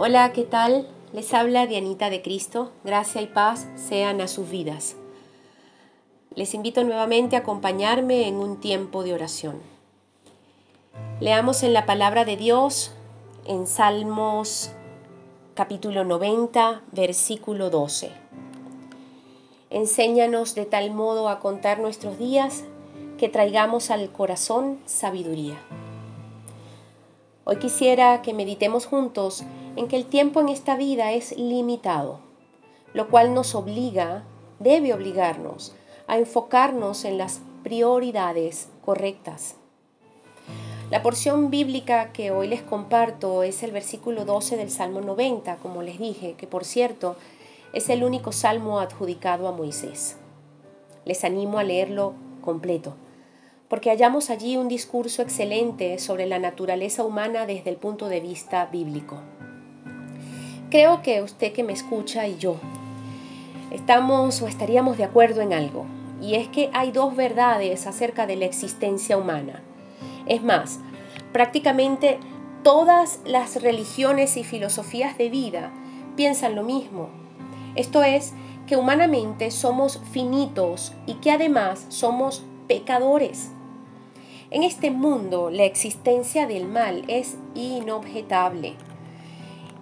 Hola, ¿qué tal? Les habla Dianita de Cristo. Gracia y paz sean a sus vidas. Les invito nuevamente a acompañarme en un tiempo de oración. Leamos en la palabra de Dios en Salmos capítulo 90, versículo 12. Enséñanos de tal modo a contar nuestros días que traigamos al corazón sabiduría. Hoy quisiera que meditemos juntos en que el tiempo en esta vida es limitado, lo cual nos obliga, debe obligarnos, a enfocarnos en las prioridades correctas. La porción bíblica que hoy les comparto es el versículo 12 del Salmo 90, como les dije, que por cierto es el único salmo adjudicado a Moisés. Les animo a leerlo completo porque hallamos allí un discurso excelente sobre la naturaleza humana desde el punto de vista bíblico. Creo que usted que me escucha y yo estamos o estaríamos de acuerdo en algo, y es que hay dos verdades acerca de la existencia humana. Es más, prácticamente todas las religiones y filosofías de vida piensan lo mismo. Esto es, que humanamente somos finitos y que además somos pecadores. En este mundo la existencia del mal es inobjetable.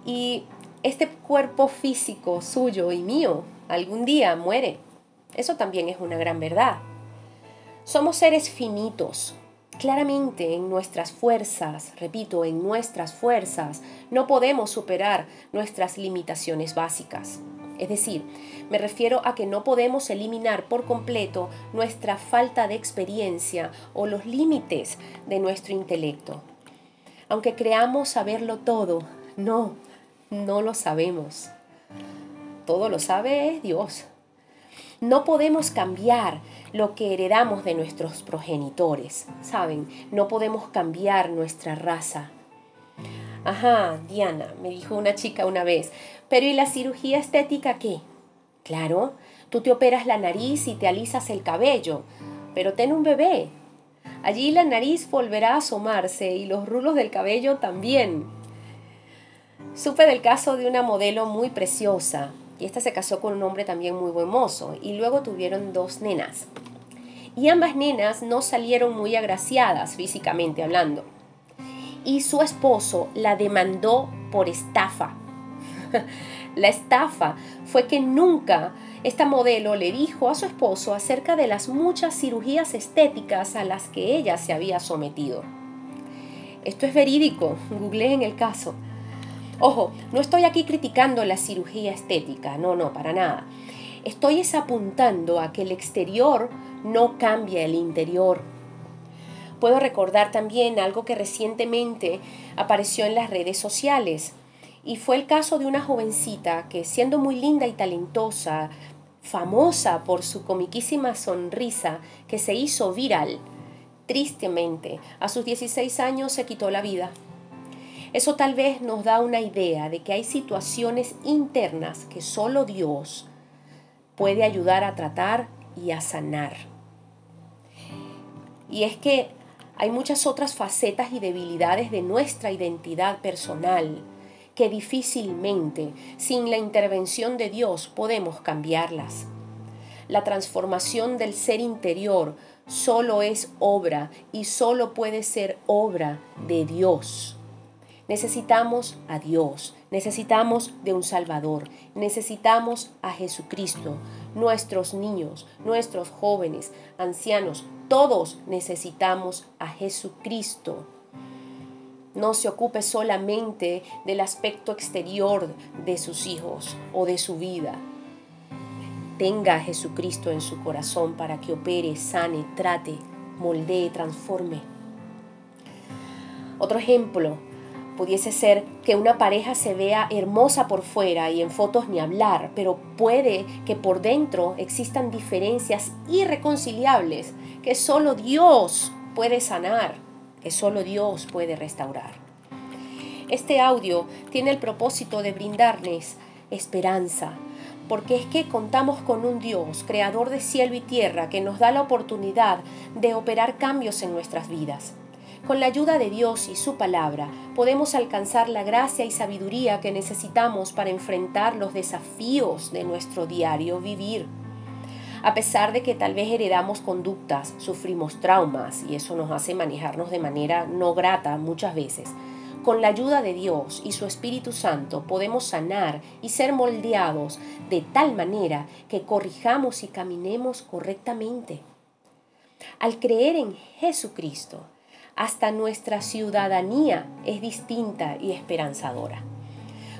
Y este cuerpo físico suyo y mío algún día muere. Eso también es una gran verdad. Somos seres finitos. Claramente en nuestras fuerzas, repito, en nuestras fuerzas, no podemos superar nuestras limitaciones básicas. Es decir, me refiero a que no podemos eliminar por completo nuestra falta de experiencia o los límites de nuestro intelecto. Aunque creamos saberlo todo, no, no lo sabemos. Todo lo sabe Dios. No podemos cambiar lo que heredamos de nuestros progenitores, ¿saben? No podemos cambiar nuestra raza. Ajá, Diana, me dijo una chica una vez, pero ¿y la cirugía estética qué? Claro, tú te operas la nariz y te alisas el cabello, pero ten un bebé. Allí la nariz volverá a asomarse y los rulos del cabello también. Supe del caso de una modelo muy preciosa y esta se casó con un hombre también muy buen mozo y luego tuvieron dos nenas. Y ambas nenas no salieron muy agraciadas físicamente hablando. Y su esposo la demandó por estafa la estafa fue que nunca esta modelo le dijo a su esposo acerca de las muchas cirugías estéticas a las que ella se había sometido. Esto es verídico, en el caso. Ojo, no estoy aquí criticando la cirugía estética, no, no, para nada. Estoy es apuntando a que el exterior no cambia el interior. Puedo recordar también algo que recientemente apareció en las redes sociales y fue el caso de una jovencita que siendo muy linda y talentosa, famosa por su comiquísima sonrisa que se hizo viral, tristemente a sus 16 años se quitó la vida. Eso tal vez nos da una idea de que hay situaciones internas que solo Dios puede ayudar a tratar y a sanar. Y es que hay muchas otras facetas y debilidades de nuestra identidad personal que difícilmente, sin la intervención de Dios, podemos cambiarlas. La transformación del ser interior solo es obra y solo puede ser obra de Dios. Necesitamos a Dios, necesitamos de un Salvador, necesitamos a Jesucristo. Nuestros niños, nuestros jóvenes, ancianos, todos necesitamos a Jesucristo no se ocupe solamente del aspecto exterior de sus hijos o de su vida. Tenga a Jesucristo en su corazón para que opere, sane, trate, moldee, transforme. Otro ejemplo pudiese ser que una pareja se vea hermosa por fuera y en fotos ni hablar, pero puede que por dentro existan diferencias irreconciliables que solo Dios puede sanar que solo Dios puede restaurar. Este audio tiene el propósito de brindarles esperanza, porque es que contamos con un Dios, creador de cielo y tierra, que nos da la oportunidad de operar cambios en nuestras vidas. Con la ayuda de Dios y su palabra podemos alcanzar la gracia y sabiduría que necesitamos para enfrentar los desafíos de nuestro diario vivir. A pesar de que tal vez heredamos conductas, sufrimos traumas y eso nos hace manejarnos de manera no grata muchas veces, con la ayuda de Dios y su Espíritu Santo podemos sanar y ser moldeados de tal manera que corrijamos y caminemos correctamente. Al creer en Jesucristo, hasta nuestra ciudadanía es distinta y esperanzadora.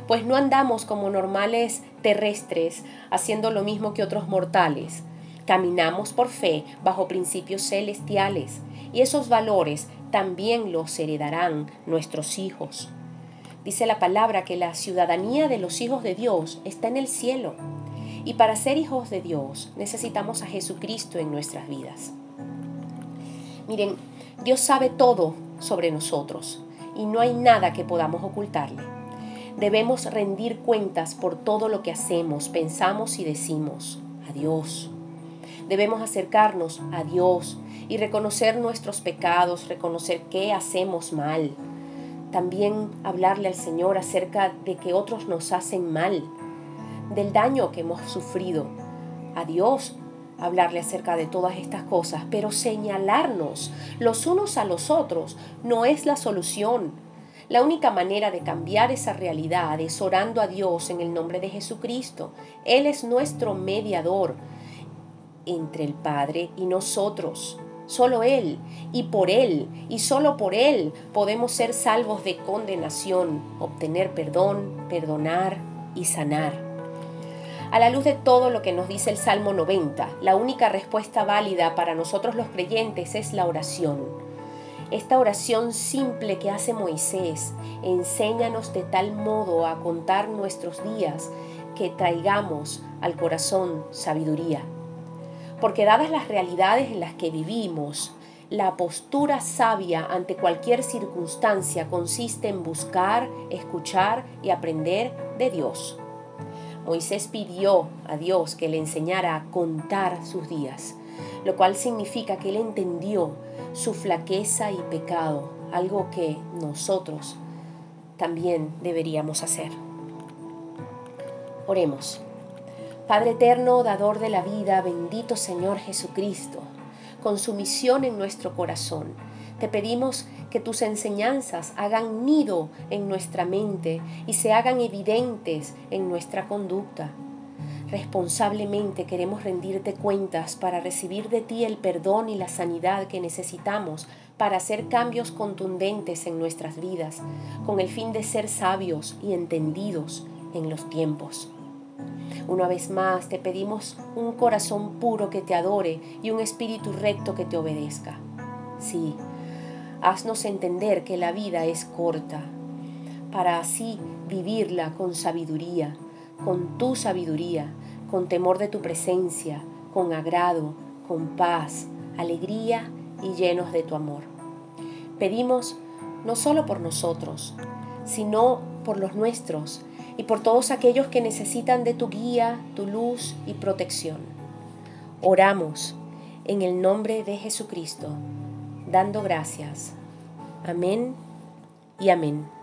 Pues no andamos como normales terrestres haciendo lo mismo que otros mortales. Caminamos por fe bajo principios celestiales y esos valores también los heredarán nuestros hijos. Dice la palabra que la ciudadanía de los hijos de Dios está en el cielo. Y para ser hijos de Dios necesitamos a Jesucristo en nuestras vidas. Miren, Dios sabe todo sobre nosotros y no hay nada que podamos ocultarle. Debemos rendir cuentas por todo lo que hacemos, pensamos y decimos a Dios. Debemos acercarnos a Dios y reconocer nuestros pecados, reconocer qué hacemos mal. También hablarle al Señor acerca de que otros nos hacen mal, del daño que hemos sufrido. A Dios hablarle acerca de todas estas cosas, pero señalarnos los unos a los otros no es la solución. La única manera de cambiar esa realidad es orando a Dios en el nombre de Jesucristo. Él es nuestro mediador entre el Padre y nosotros. Solo Él y por Él y solo por Él podemos ser salvos de condenación, obtener perdón, perdonar y sanar. A la luz de todo lo que nos dice el Salmo 90, la única respuesta válida para nosotros los creyentes es la oración. Esta oración simple que hace Moisés, enséñanos de tal modo a contar nuestros días que traigamos al corazón sabiduría porque dadas las realidades en las que vivimos, la postura sabia ante cualquier circunstancia consiste en buscar, escuchar y aprender de Dios. Moisés pidió a Dios que le enseñara a contar sus días, lo cual significa que él entendió su flaqueza y pecado, algo que nosotros también deberíamos hacer. Oremos. Padre eterno, dador de la vida, bendito Señor Jesucristo, con su misión en nuestro corazón, te pedimos que tus enseñanzas hagan nido en nuestra mente y se hagan evidentes en nuestra conducta. Responsablemente queremos rendirte cuentas para recibir de ti el perdón y la sanidad que necesitamos para hacer cambios contundentes en nuestras vidas, con el fin de ser sabios y entendidos en los tiempos. Una vez más te pedimos un corazón puro que te adore y un espíritu recto que te obedezca. Sí, haznos entender que la vida es corta, para así vivirla con sabiduría, con tu sabiduría, con temor de tu presencia, con agrado, con paz, alegría y llenos de tu amor. Pedimos no solo por nosotros, sino por los nuestros y por todos aquellos que necesitan de tu guía, tu luz y protección. Oramos en el nombre de Jesucristo, dando gracias. Amén y amén.